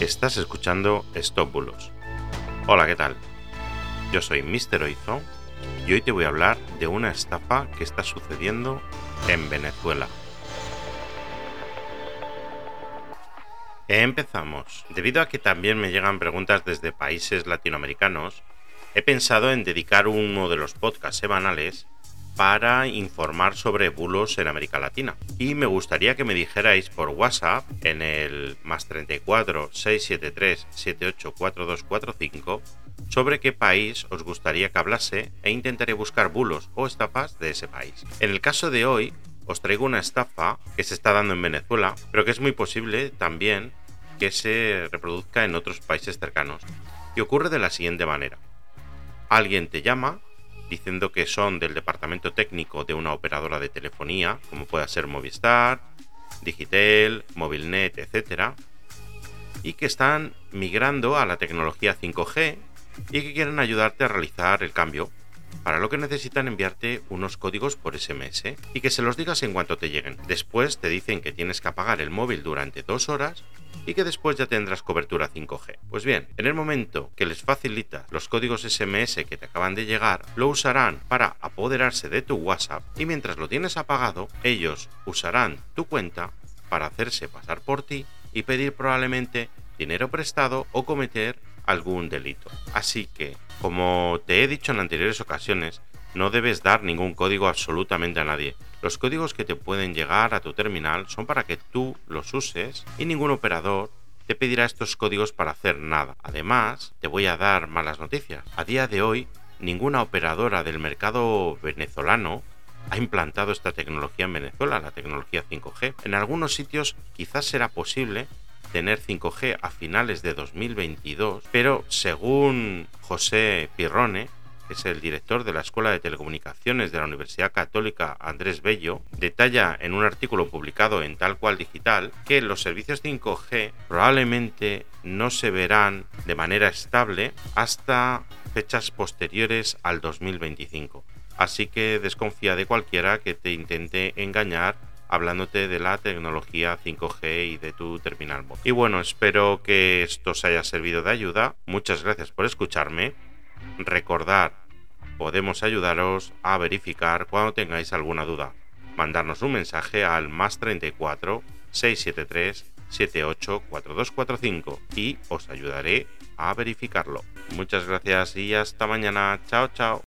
Estás escuchando Stop Bulos. Hola, ¿qué tal? Yo soy Mr. Oizo y hoy te voy a hablar de una estafa que está sucediendo en Venezuela. Empezamos. Debido a que también me llegan preguntas desde países latinoamericanos, he pensado en dedicar uno de los podcasts semanales para informar sobre bulos en América Latina. Y me gustaría que me dijerais por WhatsApp en el más 34 673 784245 sobre qué país os gustaría que hablase e intentaré buscar bulos o estafas de ese país. En el caso de hoy os traigo una estafa que se está dando en Venezuela, pero que es muy posible también que se reproduzca en otros países cercanos. Y ocurre de la siguiente manera. Alguien te llama diciendo que son del departamento técnico de una operadora de telefonía, como pueda ser Movistar, Digitel, Movilnet, etc. Y que están migrando a la tecnología 5G y que quieren ayudarte a realizar el cambio para lo que necesitan enviarte unos códigos por SMS y que se los digas en cuanto te lleguen. Después te dicen que tienes que apagar el móvil durante dos horas y que después ya tendrás cobertura 5G. Pues bien, en el momento que les facilitas los códigos SMS que te acaban de llegar, lo usarán para apoderarse de tu WhatsApp y mientras lo tienes apagado, ellos usarán tu cuenta para hacerse pasar por ti y pedir probablemente dinero prestado o cometer algún delito. Así que, como te he dicho en anteriores ocasiones, no debes dar ningún código absolutamente a nadie. Los códigos que te pueden llegar a tu terminal son para que tú los uses y ningún operador te pedirá estos códigos para hacer nada. Además, te voy a dar malas noticias. A día de hoy, ninguna operadora del mercado venezolano ha implantado esta tecnología en Venezuela, la tecnología 5G. En algunos sitios quizás será posible, tener 5G a finales de 2022, pero según José Pirrone, que es el director de la Escuela de Telecomunicaciones de la Universidad Católica Andrés Bello, detalla en un artículo publicado en Tal Cual Digital que los servicios 5G probablemente no se verán de manera estable hasta fechas posteriores al 2025. Así que desconfía de cualquiera que te intente engañar hablándote de la tecnología 5G y de tu terminal móvil. Y bueno, espero que esto os haya servido de ayuda. Muchas gracias por escucharme. Recordad, podemos ayudaros a verificar cuando tengáis alguna duda. Mandarnos un mensaje al más 34 673 784245 y os ayudaré a verificarlo. Muchas gracias y hasta mañana. Chao, chao.